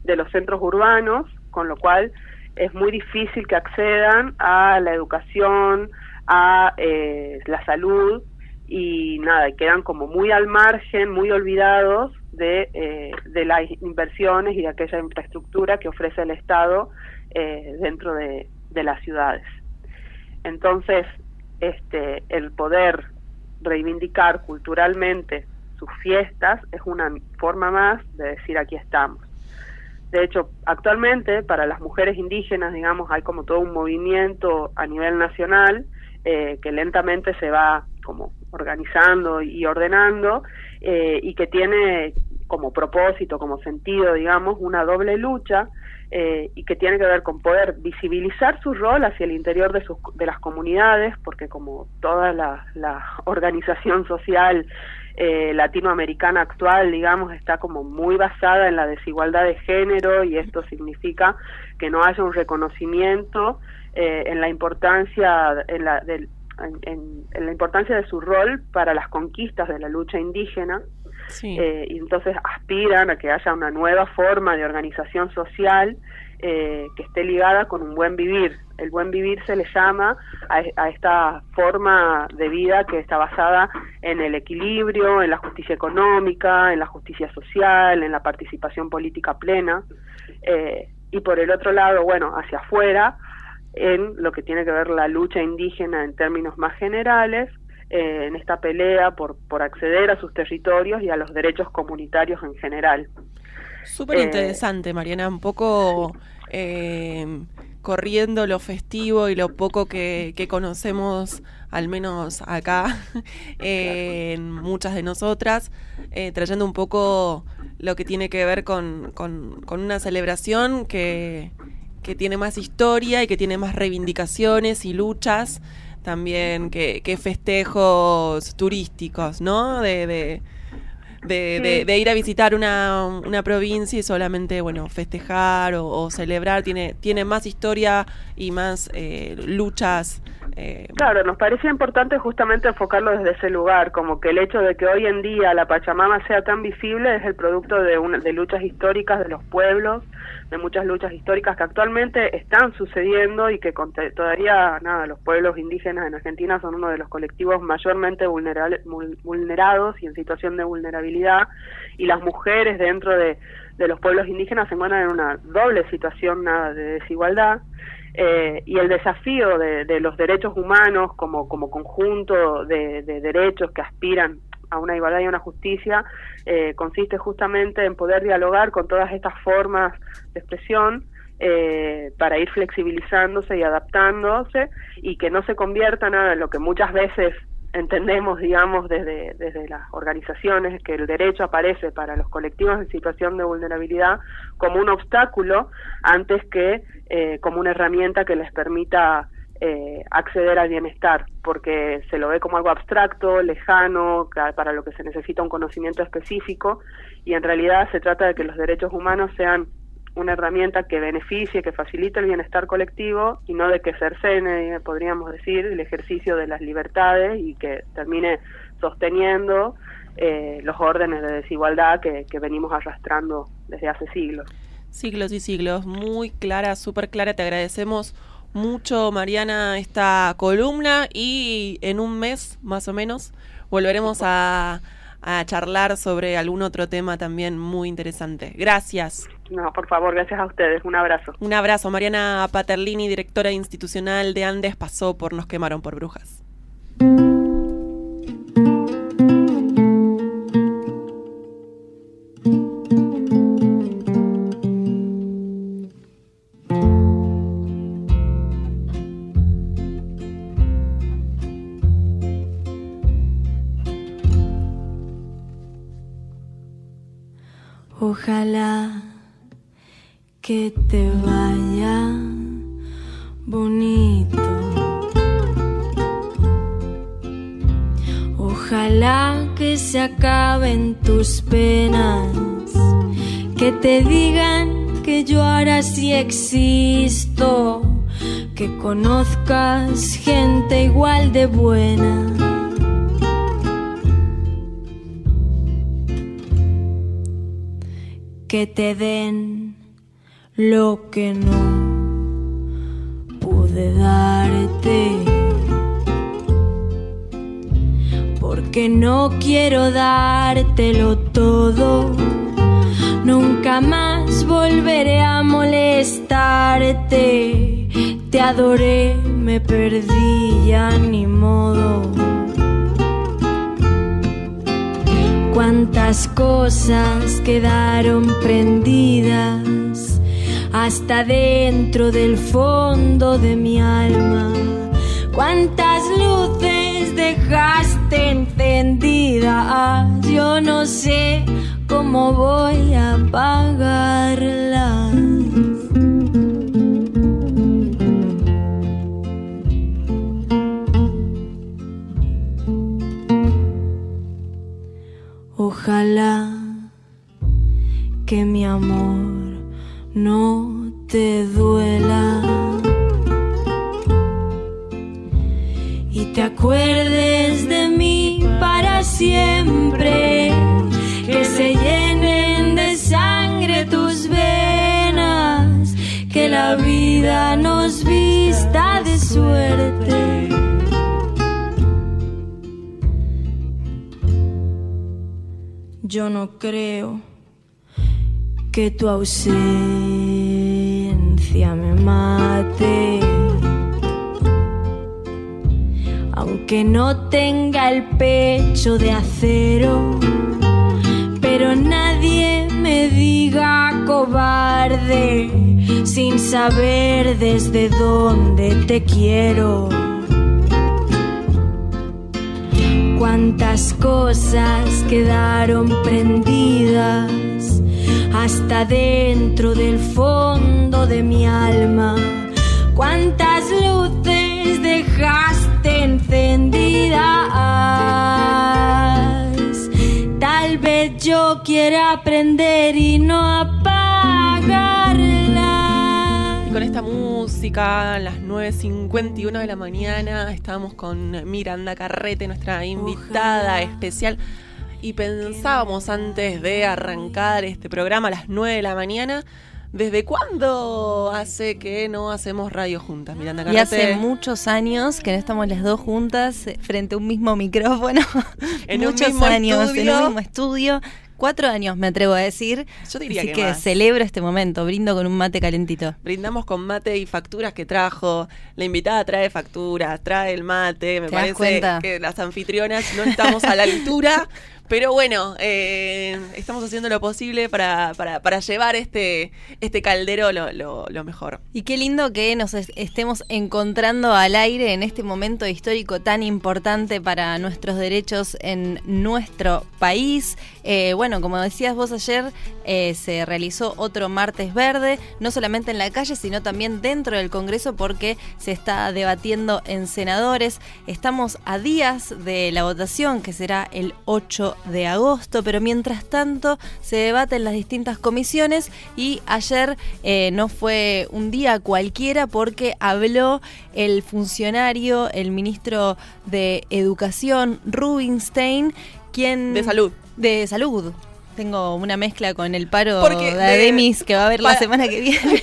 de los centros urbanos con lo cual es muy difícil que accedan a la educación a eh, la salud y nada, quedan como muy al margen, muy olvidados de, eh, de las inversiones y de aquella infraestructura que ofrece el Estado eh, dentro de, de las ciudades. Entonces, este, el poder reivindicar culturalmente sus fiestas es una forma más de decir aquí estamos. De hecho, actualmente para las mujeres indígenas, digamos, hay como todo un movimiento a nivel nacional eh, que lentamente se va como organizando y ordenando eh, y que tiene como propósito, como sentido, digamos, una doble lucha eh, y que tiene que ver con poder visibilizar su rol hacia el interior de, sus, de las comunidades, porque como toda la, organización social eh, latinoamericana actual, digamos, está como muy basada en la desigualdad de género y esto significa que no haya un reconocimiento eh, en la importancia en la, en la importancia de su rol para las conquistas de la lucha indígena eh, y entonces aspiran a que haya una nueva forma de organización social eh, que esté ligada con un buen vivir. El buen vivir se le llama a, a esta forma de vida que está basada en el equilibrio, en la justicia económica, en la justicia social, en la participación política plena. eh, y por el otro lado, bueno, hacia afuera, en lo que tiene que ver la lucha indígena en términos más generales, eh, en esta pelea por, por acceder a sus territorios y a los derechos comunitarios en general. Súper interesante, Mariana, un poco eh, corriendo lo festivo y lo poco que, que conocemos, al menos acá, eh, en muchas de nosotras, eh, trayendo un poco lo que tiene que ver con, con- con una celebración que, que tiene más historia y que tiene más reivindicaciones y luchas también que, que festejos turísticos, ¿no? De, de, de, de- Sí. de ir a visitar una, una provincia y solamente, bueno, festejar o, o celebrar, tiene, tiene más historia y más eh, luchas. Eh, Claro, nos parecía importante justamente enfocarlo desde ese lugar, como que el hecho de que hoy en día la Pachamama sea tan visible es el producto de, una, de luchas históricas de los pueblos, de muchas luchas históricas que actualmente están sucediendo y que con- todavía, nada, los pueblos indígenas en Argentina son uno de los colectivos mayormente mul- vulnerados y en situación de vulnerabilidad, y las mujeres dentro de, de los pueblos indígenas se encuentran en una doble situación nada, de desigualdad. Eh, y el desafío de, de los derechos humanos como, como conjunto de, de derechos que aspiran a una igualdad y a una justicia eh, consiste justamente en poder dialogar con todas estas formas de expresión eh, para ir flexibilizándose y adaptándose y que no se convierta nada en lo que muchas veces entendemos, digamos, desde, desde las organizaciones, que el derecho aparece para los colectivos en situación de vulnerabilidad como un obstáculo antes que eh, como una herramienta que les permita eh, acceder al bienestar, porque se lo ve como algo abstracto, lejano, para lo que se necesita un conocimiento específico, y en realidad se trata de que los derechos humanos sean una herramienta que beneficie, que facilite el bienestar colectivo y no de que cercene, podríamos decir, el ejercicio de las libertades y que termine sosteniendo eh, los órdenes de desigualdad que, que venimos arrastrando desde hace siglos. siglos y siglos, muy clara, súper clara, te agradecemos mucho, Mariana, esta columna y en un mes, más o menos, volveremos a, a charlar sobre algún otro tema también muy interesante. Gracias. No, por favor, gracias a ustedes. Un abrazo. Un abrazo. Mariana Paterlini, directora institucional de Andes, pasó por Nos quemaron por brujas. Ojalá que te vaya bonito. Ojalá que se acaben tus penas, que te digan que yo ahora sí existo, que conozcas gente igual de buena. Que te den lo que no pude darte. Porque no quiero dártelo todo. Nunca más volveré a molestarte. Te adoré, me perdí, ya ni modo. Cuántas cosas quedaron prendidas hasta dentro del fondo de mi alma. Cuántas luces dejaste encendidas, yo no sé cómo voy a apagarlas. Ojalá que mi amor no te duela y te acuerdes de mí para siempre, que se llenen de sangre tus venas, que la vida nos vista de suerte. Yo no creo que tu ausencia me mate. Aunque no tenga el pecho de acero, pero nadie me diga cobarde sin saber desde dónde te quiero. Cuántas cosas quedaron prendidas hasta dentro del fondo de mi alma. Cuántas luces dejaste encendidas. Tal vez yo quiera aprender y no apagarla. Esta música, a las 9.51 de la mañana, estamos con Miranda Carrete, nuestra invitada especial. Y pensábamos antes de arrancar este programa a las 9 de la mañana, ¿desde cuándo hace que no hacemos radio juntas, Miranda Y Carrete? hace muchos años que no estamos las dos juntas eh, frente a un mismo micrófono. En un muchos mismo años en un mismo estudio. Cuatro años me atrevo a decir. Yo diría Así que que, celebro este momento, brindo con un mate calentito. Brindamos con mate y facturas que trajo. La invitada trae facturas, trae el mate. Me ¿Te das parece que las anfitrionas no estamos a la altura. Pero bueno, eh, estamos haciendo lo posible para, para, para llevar este, este caldero lo, lo, mejor. Y qué lindo que nos es- estemos encontrando al aire en este momento histórico tan importante para nuestros derechos en nuestro país. Eh, bueno, como decías vos ayer, eh, se realizó otro martes verde, no solamente en la calle, sino también dentro del Congreso porque se está debatiendo en senadores. Estamos a días de la votación, que será el 8 de agosto, pero mientras tanto se debate en las distintas comisiones y ayer eh, no fue un día cualquiera porque habló el funcionario, el ministro de Educación, Rubinstein, quien... De salud. De salud. Tengo una mezcla con el paro Porque de de- Ademis que va a haber la semana que viene.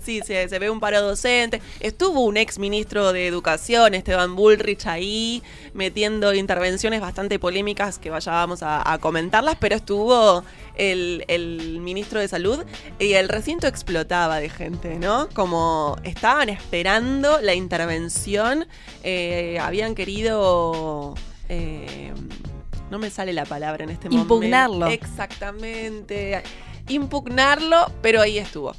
Sí, se, se ve un paro docente. Estuvo un ex ministro de Educación, Esteban Bullrich, ahí metiendo intervenciones bastante polémicas que vaya vamos a, a comentarlas, pero estuvo el, el ministro de Salud y el recinto explotaba de gente, ¿no? Como estaban esperando la intervención, eh, habían querido... eh, no me sale la palabra en este momento. Impugnarlo. Exactamente. Impugnarlo, pero ahí estuvo.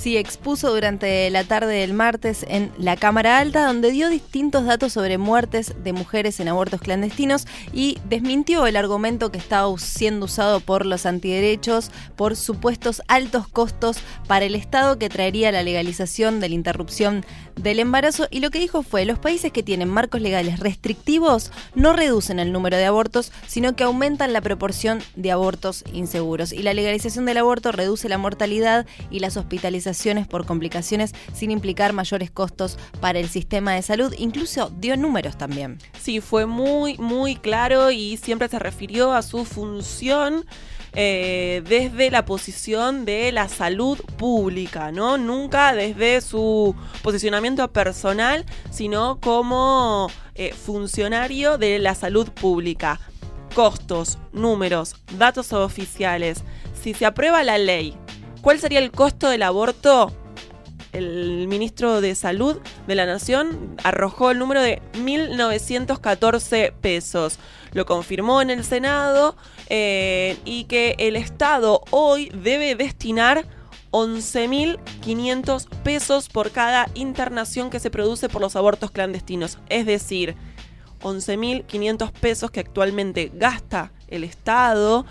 Sí, expuso durante la tarde del martes en la Cámara Alta, donde dio distintos datos sobre muertes de mujeres en abortos clandestinos y desmintió el argumento que estaba siendo usado por los antiderechos por supuestos altos costos para el Estado que traería la legalización de la interrupción del embarazo y lo que dijo fue, los países que tienen marcos legales restrictivos no reducen el número de abortos, sino que aumentan la proporción de abortos inseguros. Y la legalización del aborto reduce la mortalidad y las hospitalizaciones por complicaciones sin implicar mayores costos para el sistema de salud. Incluso dio números también. Sí, fue muy, muy claro y siempre se refirió a su función eh, desde la posición de la salud pública, ¿no? Nunca desde su posicionamiento personal, sino como eh, funcionario de la salud pública. Costos, números, datos oficiales. Si se aprueba la ley, ¿cuál sería el costo del aborto? el ministro de Salud de la Nación arrojó el número de 1.914 pesos. Lo confirmó en el Senado eh, y que el Estado hoy debe destinar 11.500 pesos por cada internación que se produce por los abortos clandestinos. Es decir, 11.500 pesos que actualmente gasta el Estado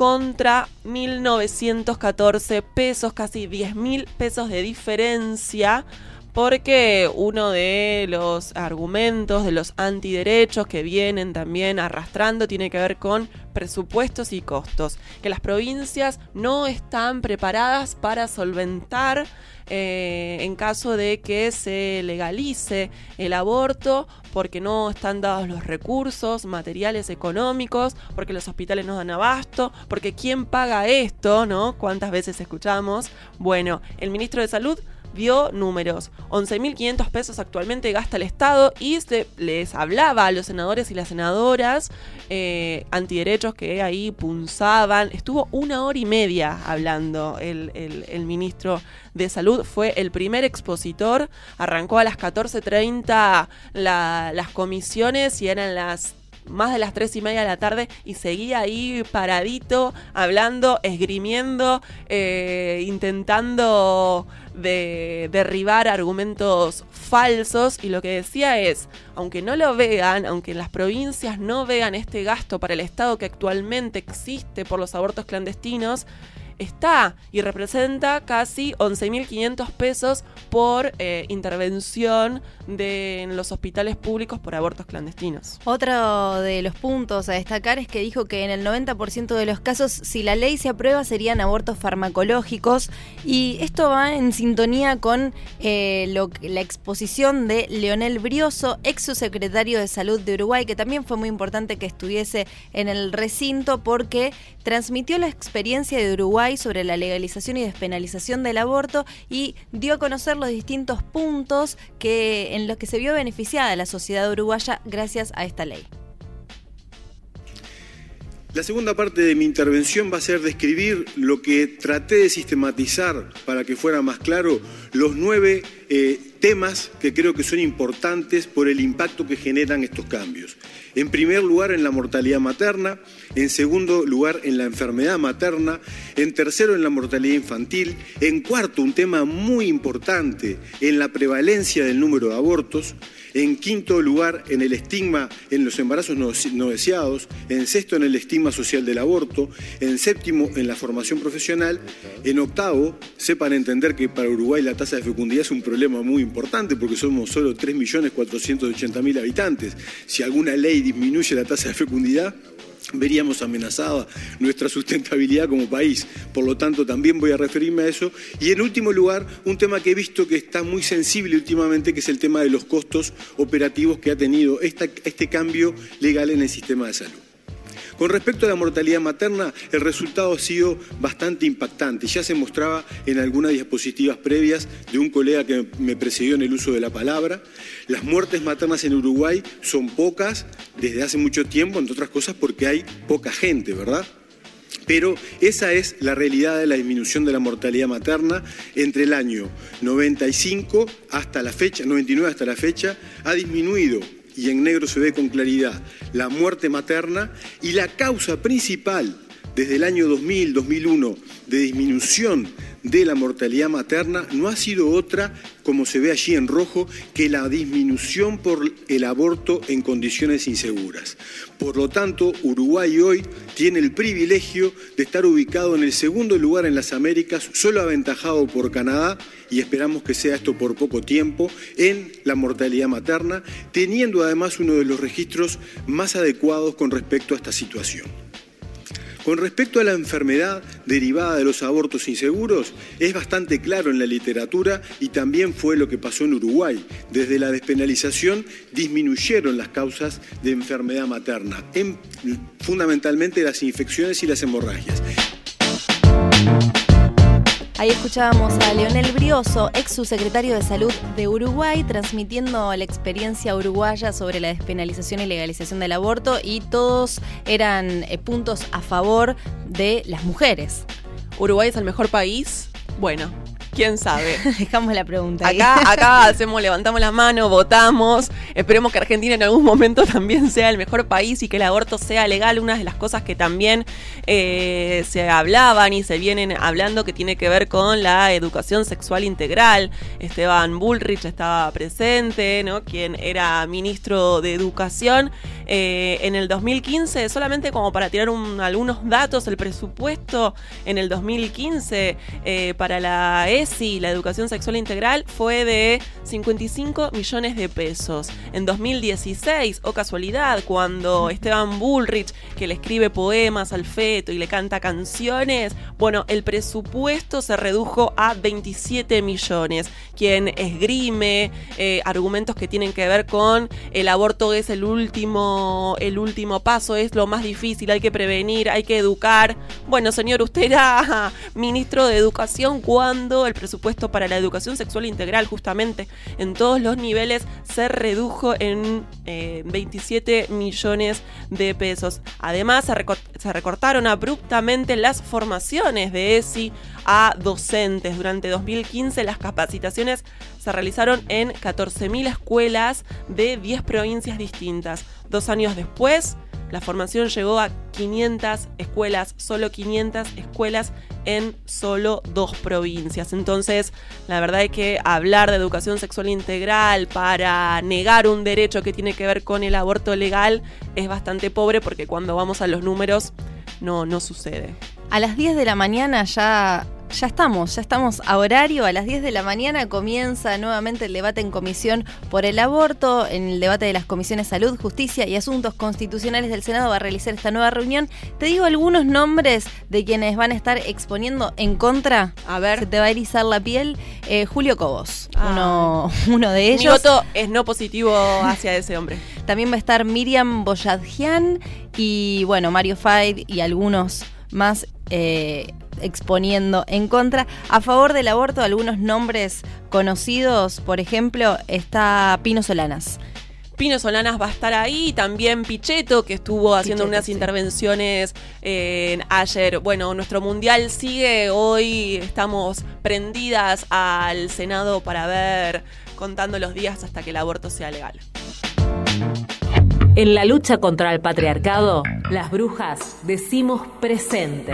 contra 1.914 pesos, casi 10.000 pesos de diferencia porque uno de los argumentos de los antiderechos que vienen también arrastrando tiene que ver con presupuestos y costos, que las provincias no están preparadas para solventar eh, en caso de que se legalice el aborto porque no están dados los recursos materiales económicos, porque los hospitales no dan abasto, porque quién paga esto, ¿no? ¿Cuántas veces escuchamos? Bueno, el ministro de Salud dio números. 11.500 pesos actualmente gasta el Estado y se les hablaba a los senadores y las senadoras eh, antiderechos que ahí punzaban. Estuvo una hora y media hablando el, ministro de Salud. Fue el primer expositor. Arrancó a las 14.30 las comisiones y eran las más de las tres y media de la tarde y seguía ahí paradito, hablando, esgrimiendo, eh, intentando de derribar argumentos falsos y lo que decía es, aunque no lo vean, aunque en las provincias no vean este gasto para el Estado que actualmente existe por los abortos clandestinos, está y representa casi 11.500 pesos por eh, intervención en los hospitales públicos por abortos clandestinos. Otro de los puntos a destacar es que dijo que en el 90% de los casos, si la ley se aprueba, serían abortos farmacológicos y esto va en sintonía con eh, la exposición de Leonel Brioso, ex subsecretario de Salud de Uruguay, que también fue muy importante que estuviese en el recinto porque transmitió la experiencia de Uruguay sobre la legalización y despenalización del aborto y dio a conocer los distintos puntos que, en los que se vio beneficiada la sociedad uruguaya gracias a esta ley. La segunda parte de mi intervención va a ser describir lo que traté de sistematizar para que fuera más claro los nueve eh, temas que creo que son importantes por el impacto que generan estos cambios. En primer lugar, en la mortalidad materna, en segundo lugar, en la enfermedad materna, en tercero, en la mortalidad infantil, en cuarto, un tema muy importante, en la prevalencia del número de abortos, en quinto lugar en el estigma en los embarazos no, deseados, en sexto en el estigma social del aborto, en séptimo en la formación profesional, en octavo sepan entender que para Uruguay la tasa de fecundidad es un problema muy importante porque somos solo 3.480.000 habitantes. Si alguna ley disminuye la tasa de fecundidad, veríamos amenazada nuestra sustentabilidad como país. Por lo tanto, también voy a referirme a eso. Y en último lugar, un tema que he visto que está muy sensible últimamente, que es el tema de los costos operativos que ha tenido este cambio legal en el sistema de salud. Con respecto a la mortalidad materna, el resultado ha sido bastante impactante. Ya se mostraba en algunas diapositivas previas de un colega que me precedió en el uso de la palabra. Las muertes maternas en Uruguay son pocas desde hace mucho tiempo, entre otras cosas porque hay poca gente, ¿verdad? Pero esa es la realidad de la disminución de la mortalidad materna entre el año 95 hasta la fecha, 99 hasta la fecha, ha disminuido y en negro se ve con claridad la muerte materna y la causa principal desde el año 2000-2001 de disminución de la mortalidad materna no ha sido otra, como se ve allí en rojo, que la disminución por el aborto en condiciones inseguras. Por lo tanto, Uruguay hoy tiene el privilegio de estar ubicado en el segundo lugar en las Américas, solo aventajado por Canadá, y esperamos que sea esto por poco tiempo, en la mortalidad materna, teniendo además uno de los registros más adecuados con respecto a esta situación. Con respecto a la enfermedad derivada de los abortos inseguros, es bastante claro en la literatura y también fue lo que pasó en Uruguay. Desde la despenalización disminuyeron las causas de enfermedad materna, en, fundamentalmente las infecciones y las hemorragias. Ahí escuchábamos a Leonel Brioso, ex subsecretario de Salud de Uruguay, transmitiendo la experiencia uruguaya sobre la despenalización y legalización del aborto y todos eran eh, puntos a favor de las mujeres. ¿Uruguay es el mejor país? Bueno, quién sabe. Dejamos la pregunta. ahí. Acá, acá hacemos, levantamos la mano, votamos. Esperemos que Argentina en algún momento también sea el mejor país y que el aborto sea legal. Una de las cosas que también eh, se hablaban y se vienen hablando que tiene que ver con la educación sexual integral. Esteban Bullrich estaba presente, ¿no? Quien era ministro de Educación. Eh, en el 2015, solamente como para tirar un- algunos datos, el presupuesto en el 2015 eh, para la ESI, la educación sexual integral, fue de 55 millones de pesos. En 2016, o casualidad, cuando Esteban Bullrich, que le escribe poemas al feto y le canta canciones, bueno, el presupuesto se redujo a 27 millones. Quien esgrime eh, argumentos que tienen que ver con el aborto es el último, el último paso, es lo más difícil, hay que prevenir, hay que educar. Bueno, señor, usted era ministro de Educación cuando el presupuesto para la educación sexual integral, justamente en todos los niveles, se redujo en eh, 27 millones de pesos. Además, se, se recortaron abruptamente las formaciones de ESI a docentes. Durante 2015 las capacitaciones se realizaron en 14.000 escuelas de 10 provincias distintas. Dos años después, la formación llegó a 500 escuelas, solo 500 escuelas en solo dos provincias. Entonces, la verdad es que hablar de educación sexual integral para negar un derecho que tiene que ver con el aborto legal es bastante pobre porque cuando vamos a los números no, no sucede. A las 10 de la mañana ya, ya estamos, ya estamos a horario. A las 10 de la mañana comienza nuevamente el debate en comisión por el aborto. En el debate de las comisiones Salud, Justicia y Asuntos Constitucionales del Senado va a realizar esta nueva reunión. Te digo algunos nombres de quienes van a estar exponiendo en contra. A ver. Se te va a erizar la piel. Eh, Julio Cobos, uno, uno de ellos. Mi voto es no positivo hacia ese hombre. También va a estar Miriam Boyadjian y bueno, Mario Faid y algunos más eh, exponiendo en contra. A favor del aborto, algunos nombres conocidos, por ejemplo, está Pino Solanas. Pino Solanas va a estar ahí, también Pichetto, que estuvo haciendo Pichetto, unas sí. intervenciones eh, ayer. Bueno, nuestro mundial sigue, hoy estamos prendidas al Senado para ver, contando los días hasta que el aborto sea legal. En la lucha contra el patriarcado, las brujas decimos presente.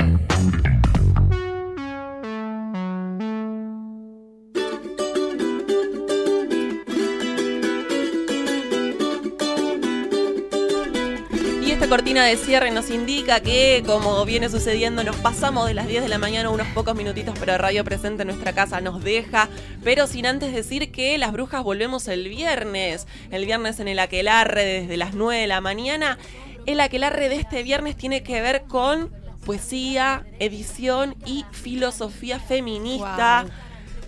Cortina de cierre nos indica que, como viene sucediendo, nos pasamos de las 10 de la mañana unos pocos minutitos, pero Radio Presente en nuestra casa nos deja. Pero sin antes decir que las brujas volvemos el viernes. El viernes en el Aquelarre desde las 9 de la mañana. El Aquelarre de este viernes tiene que ver con poesía, edición y filosofía feminista.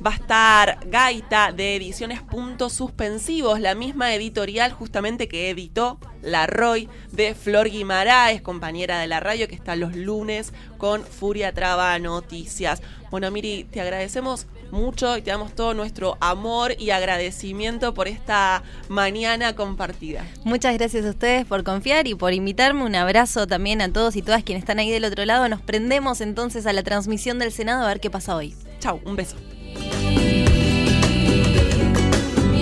Va a estar Gaita de Ediciones Puntos Suspensivos, la misma editorial justamente que editó La Roy de Flor Guimaraes, compañera de la radio que está los lunes con Furia Traba Noticias. Bueno, Miri, te agradecemos mucho y te damos todo nuestro amor y agradecimiento por esta mañana compartida. Muchas gracias a ustedes por confiar y por invitarme. Un abrazo también a todos y todas quienes están ahí del otro lado. Nos prendemos entonces a la transmisión del Senado a ver qué pasa hoy. Chau, un beso.